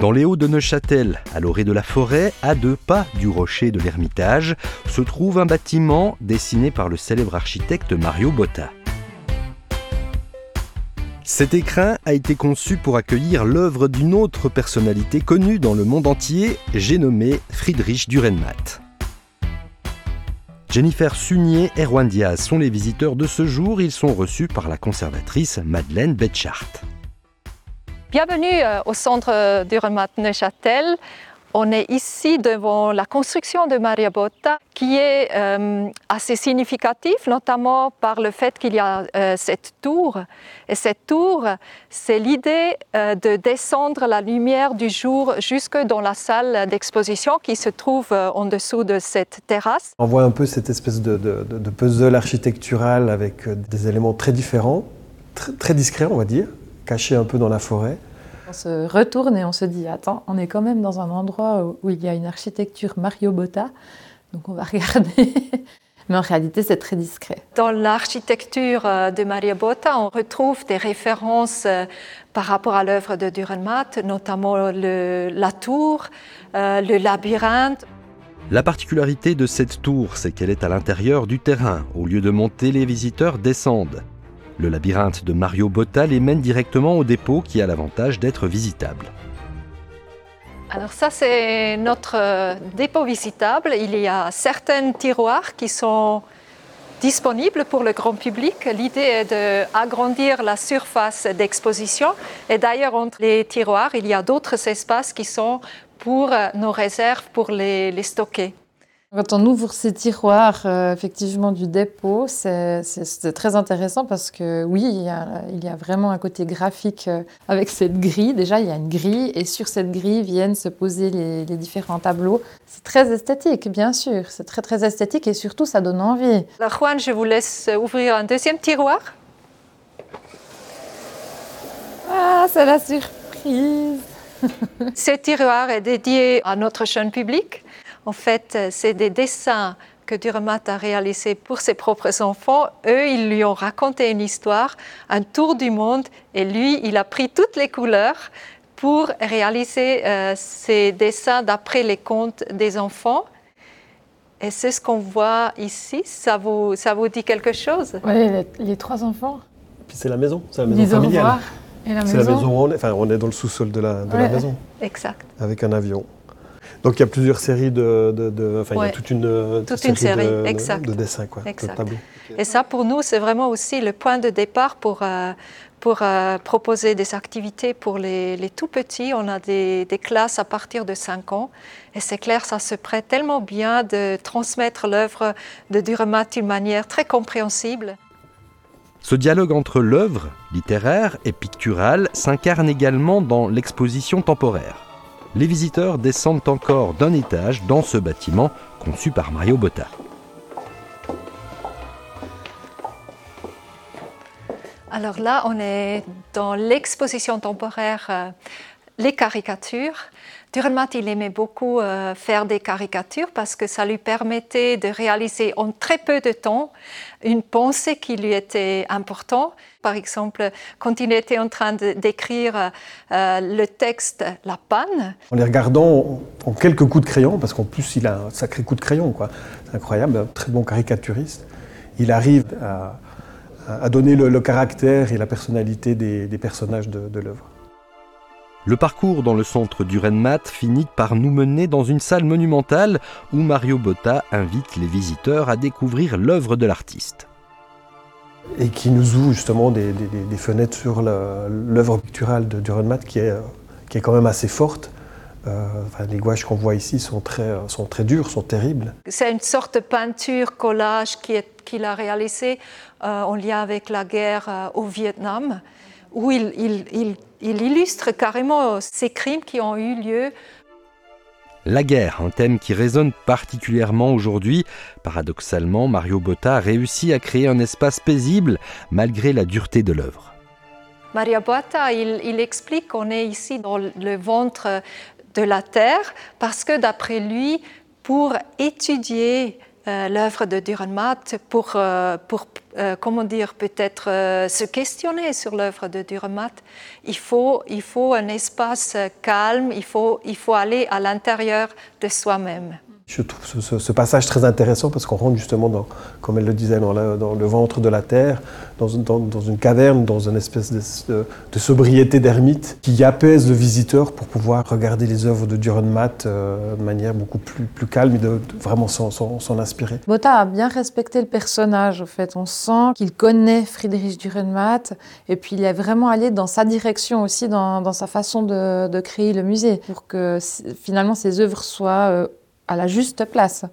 Dans les Hauts de Neuchâtel, à l'orée de la forêt, à deux pas du rocher de l'Ermitage, se trouve un bâtiment dessiné par le célèbre architecte Mario Botta. Cet écrin a été conçu pour accueillir l'œuvre d'une autre personnalité connue dans le monde entier, j'ai nommé Friedrich Dürrenmatt. Jennifer Sunier et Erwan Diaz sont les visiteurs de ce jour. Ils sont reçus par la conservatrice Madeleine Betchart. Bienvenue euh, au centre Dürrenmatt Neuchâtel. On est ici devant la construction de Maria Botta qui est euh, assez significative, notamment par le fait qu'il y a euh, cette tour. Et cette tour, c'est l'idée euh, de descendre la lumière du jour jusque dans la salle d'exposition qui se trouve en dessous de cette terrasse. On voit un peu cette espèce de, puzzle architectural avec des éléments très différents, très discrets on va dire, cachés un peu dans la forêt. On se retourne et on se dit attends, on est quand même dans un endroit où il y a une architecture Mario Botta, donc on va regarder. Mais en réalité, c'est très discret. Dans l'architecture euh, de Mario Botta, on retrouve des références euh, par rapport à l'œuvre de Dürrenmatt, notamment la tour, euh, le labyrinthe. La particularité de cette tour, c'est qu'elle est à l'intérieur du terrain. Au lieu de monter, les visiteurs descendent. Le labyrinthe de Mario Botta les mène directement au dépôt qui a l'avantage d'être visitable. Alors ça, c'est notre euh, dépôt visitable. Il y a certains tiroirs qui sont disponibles pour le grand public. L'idée est d'agrandir la surface d'exposition. Et d'ailleurs, entre les tiroirs, il y a d'autres espaces qui sont pour euh, nos réserves, pour les, les stocker. Quand on ouvre ces tiroirs, euh, effectivement, du dépôt, c'est très intéressant parce que oui, il y, a, il y a vraiment un côté graphique euh, avec cette grille. Déjà, il y a une grille et sur cette grille viennent se poser les, les différents tableaux. C'est très esthétique, bien sûr. C'est très, très esthétique et surtout, ça donne envie. Alors, Juan, je vous laisse ouvrir un deuxième tiroir. Ah, c'est la surprise Ce tiroir est dédié à notre jeune public. En fait, c'est des dessins que Dürrenmatt a réalisés pour ses propres enfants. Eux, ils lui ont raconté une histoire, un tour du monde, et lui, il a pris toutes les couleurs pour réaliser euh, ces dessins d'après les contes des enfants. Et c'est ce qu'on voit ici. Ça vous, ça vous dit quelque chose? Oui, les, trois enfants. Puis c'est la maison, c'est la maison familiale. C'est la maison où on est. Enfin, on est dans le sous-sol de, la, de la maison. Exact. Avec un avion. Donc il y a plusieurs séries de, enfin il y a toute une, toute une série, de, de, dessins quoi, Et ça pour nous c'est vraiment aussi le point de départ pour euh, pour euh, proposer des activités pour les, les, tout petits. On a des, des, classes à partir de 5 ans. Et c'est clair ça se prête tellement bien de transmettre l'œuvre de Dürrenmatt d'une manière très compréhensible. Ce dialogue entre l'œuvre littéraire et picturale s'incarne également dans l'exposition temporaire les visiteurs descendent encore d'un étage dans ce bâtiment conçu par Mario Botta. Alors là, on est dans l'exposition temporaire euh, Les caricatures. Dürrenmatt, il aimait beaucoup euh, faire des caricatures parce que ça lui permettait de réaliser en très peu de temps une pensée qui lui était importante. Par exemple, quand il était en train d'écrire euh, le texte La panne. En les regardant en quelques coups de crayon, parce qu'en plus il a un sacré coup de crayon, quoi. C'est incroyable, très bon caricaturiste. Il arrive à, donner le, caractère et la personnalité des, personnages de, de l'œuvre. Le parcours dans le centre du Renmat finit par nous mener dans une salle monumentale où Mario Botta invite les visiteurs à découvrir l'œuvre de l'artiste. Et qui nous ouvre justement des, fenêtres sur l'œuvre picturale de Dürrenmatt qui est, qui est quand même assez forte. Euh, les gouaches qu'on voit ici sont très, sont très dures, sont terribles. C'est une sorte de peinture, collage qu'il a réalisé euh, en lien avec la guerre euh, au Vietnam où il, illustre carrément ces crimes qui ont eu lieu. La guerre, un thème qui résonne particulièrement aujourd'hui. Paradoxalement, Mario Botta a réussi à créer un espace paisible malgré la dureté de l'œuvre. Mario Botta, il explique qu'on est ici dans le ventre de la terre parce que d'après lui, pour étudier euh, l'œuvre de Dürrenmatt pour, euh, pour euh, comment dire, peut-être se questionner sur l'œuvre de Dürrenmatt. Il faut, il faut un espace calme, il faut, il faut aller à l'intérieur de soi-même. Je trouve ce, passage très intéressant parce qu'on rentre justement, dans, comme elle le disait, dans, le ventre de la terre, dans une, caverne, dans une espèce de, sobriété d'ermite qui apaise le visiteur pour pouvoir regarder les œuvres de Dürrenmatt euh, de manière beaucoup plus, calme et de, vraiment s'en inspirer. Botta a bien respecté le personnage, au fait. On sent qu'il connaît Friedrich Dürrenmatt et puis il est vraiment allé dans sa direction aussi, dans, dans sa façon de, créer le musée, pour que finalement ses œuvres soient... Euh, à la juste place.